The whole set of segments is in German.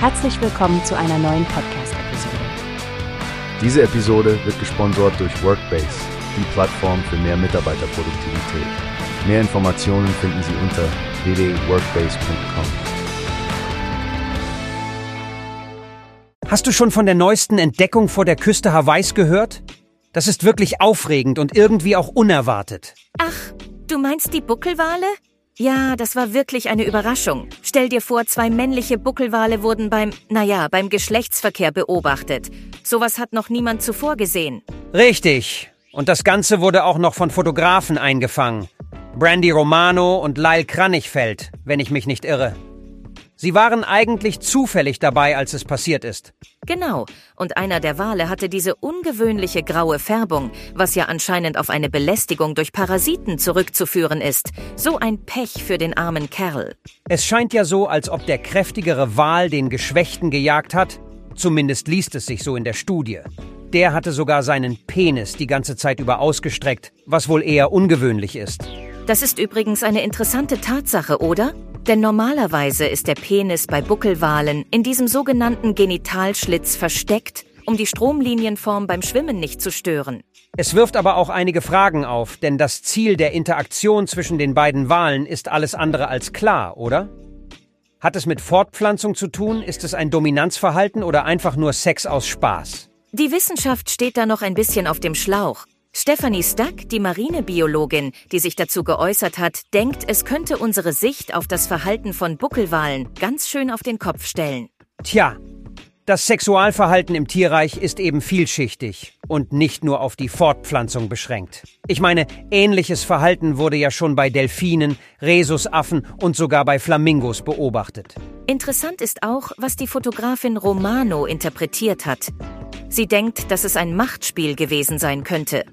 Herzlich willkommen zu einer neuen Podcast-Episode. Diese Episode wird gesponsert durch Workbase, die Plattform für mehr Mitarbeiterproduktivität. Mehr Informationen finden Sie unter www.workbase.com. Hast du schon von der neuesten Entdeckung vor der Küste Hawaiis gehört? Das ist wirklich aufregend und irgendwie auch unerwartet. Ach, du meinst die Buckelwale? Ja, das war wirklich eine Überraschung. Stell dir vor, zwei männliche Buckelwale wurden beim, naja, beim Geschlechtsverkehr beobachtet. Sowas hat noch niemand zuvor gesehen. Richtig. Und das Ganze wurde auch noch von Fotografen eingefangen. Brandy Romano und Lyle Kranichfeld, wenn ich mich nicht irre. Sie waren eigentlich zufällig dabei, als es passiert ist. Genau. Und einer der Wale hatte diese ungewöhnliche graue Färbung, was ja anscheinend auf eine Belästigung durch Parasiten zurückzuführen ist. So ein Pech für den armen Kerl. Es scheint ja so, als ob der kräftigere Wal den Geschwächten gejagt hat. Zumindest liest es sich so in der Studie. Der hatte sogar seinen Penis die ganze Zeit über ausgestreckt, was wohl eher ungewöhnlich ist. Das ist übrigens eine interessante Tatsache, oder? Denn normalerweise ist der Penis bei Buckelwalen in diesem sogenannten Genitalschlitz versteckt, um die Stromlinienform beim Schwimmen nicht zu stören. Es wirft aber auch einige Fragen auf, denn das Ziel der Interaktion zwischen den beiden Walen ist alles andere als klar, oder? Hat es mit Fortpflanzung zu tun? Ist es ein Dominanzverhalten oder einfach nur Sex aus Spaß? Die Wissenschaft steht da noch ein bisschen auf dem Schlauch. Stephanie Stuck, die Marinebiologin, die sich dazu geäußert hat, denkt, es könnte unsere Sicht auf das Verhalten von Buckelwalen ganz schön auf den Kopf stellen. Tja, das Sexualverhalten im Tierreich ist eben vielschichtig und nicht nur auf die Fortpflanzung beschränkt. Ich meine, ähnliches Verhalten wurde ja schon bei Delfinen, Rhesusaffen und sogar bei Flamingos beobachtet. Interessant ist auch, was die Fotografin Romano interpretiert hat. Sie denkt, dass es ein Machtspiel gewesen sein könnte.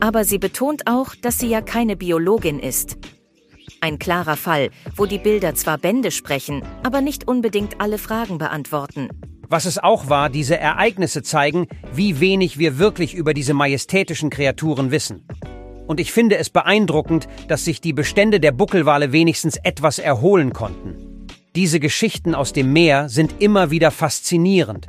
Aber sie betont auch, dass sie ja keine Biologin ist. Ein klarer Fall, wo die Bilder zwar Bände sprechen, aber nicht unbedingt alle Fragen beantworten. Was es auch war, diese Ereignisse zeigen, wie wenig wir wirklich über diese majestätischen Kreaturen wissen. Und ich finde es beeindruckend, dass sich die Bestände der Buckelwale wenigstens etwas erholen konnten. Diese Geschichten aus dem Meer sind immer wieder faszinierend.